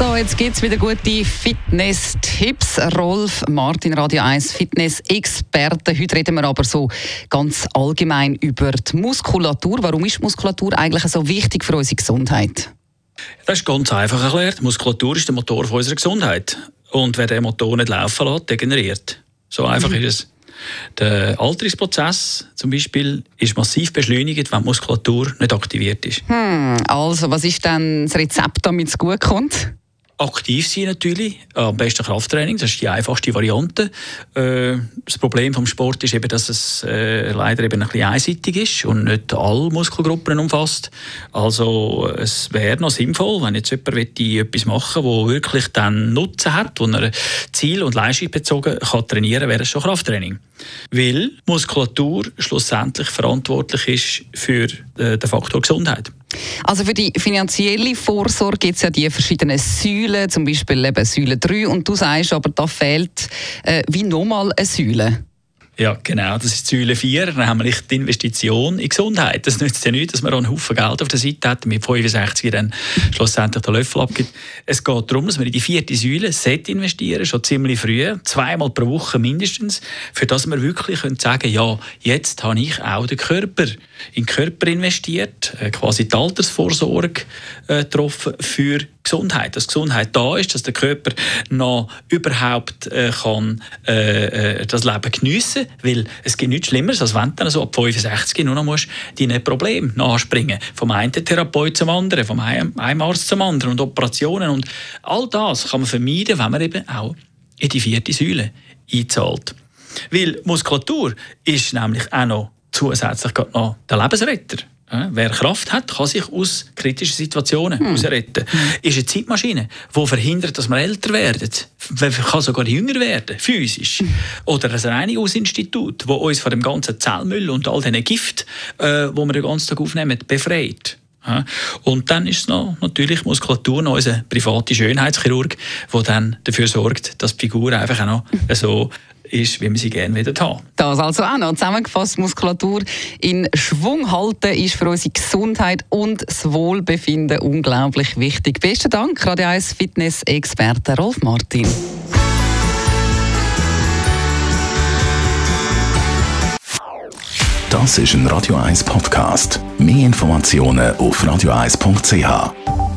So, jetzt gibt es wieder gute Fitness-Tipps. Rolf Martin, Radio 1 Fitness-Experte. Heute reden wir aber so ganz allgemein über die Muskulatur. Warum ist Muskulatur eigentlich so wichtig für unsere Gesundheit? Das ist ganz einfach erklärt. Muskulatur ist der Motor unserer Gesundheit. Und wer den Motor nicht laufen lässt, degeneriert. So einfach mhm. ist es. Der Alterungsprozess zum Beispiel ist massiv beschleunigt, wenn die Muskulatur nicht aktiviert ist. Hm, also, was ist dann das Rezept, damit es gut kommt? Aktiv sein natürlich, am besten Krafttraining, das ist die einfachste Variante. Äh, das Problem vom Sport ist eben, dass es äh, leider eben ein bisschen einseitig ist und nicht alle Muskelgruppen umfasst. Also es wäre noch sinnvoll, wenn jetzt jemand etwas machen will, wo wirklich dann Nutzen hat, wo er ziel- und leistungsbezogen kann trainieren kann, wäre es schon Krafttraining. Weil Muskulatur schlussendlich verantwortlich ist für äh, den Faktor Gesundheit. Also für die finanzielle Vorsorge gibt es ja die verschiedenen Säulen, zum Beispiel eben Säule 3 und du sagst aber, da fehlt äh, wie nochmal eine Säule. Ja, genau. Das ist Säule 4, nämlich die Investition in Gesundheit. Das nützt ja nicht, dass man einen Haufen Geld auf der Seite hat, mit 65 dann schlussendlich den Löffel abgibt. Es geht darum, dass man in die vierte Säule investieren schon ziemlich früh, zweimal pro Woche mindestens, für dass man wirklich sagen können, ja, jetzt habe ich auch den Körper in den Körper investiert, äh, quasi die Altersvorsorge äh, getroffen für Gesundheit. Dass Gesundheit da ist, dass der Körper noch überhaupt äh, kann, äh, äh das Leben geniessen kann. Weil es gibt nichts Schlimmeres, als wenn du dann so ab 65 nur noch musst, deine Probleme nachspringen Vom einen Therapeut zum anderen, vom einen Arzt zum anderen und Operationen. Und all das kann man vermeiden, wenn man eben auch in die vierte Säule einzahlt. Weil Muskulatur ist nämlich auch noch zusätzlich noch der Lebensretter. Wer Kraft hat, kann sich aus kritischen Situationen hm. retten. Hm. Ist eine Zeitmaschine, die verhindert, dass wir älter werden. Man kann sogar jünger werden, physisch. Hm. Oder ein Reinigungsinstitut, das uns von dem ganzen Zellmüll und all diesen Gift, äh, wo wir den ganzen Tag aufnehmen, befreit. Und dann ist es noch natürlich Muskulatur, noch unser privater Schönheitschirurg, der dann dafür sorgt, dass die Figur einfach auch noch so ist, wie wir sie gerne wieder haben. Das also auch noch zusammengefasst, Muskulatur in Schwung halten ist für unsere Gesundheit und das Wohlbefinden unglaublich wichtig. Besten Dank, Radio 1 Fitness-Experte Rolf Martin. Das ist ein Radio 1 Podcast. Mehr Informationen auf radio1.ch.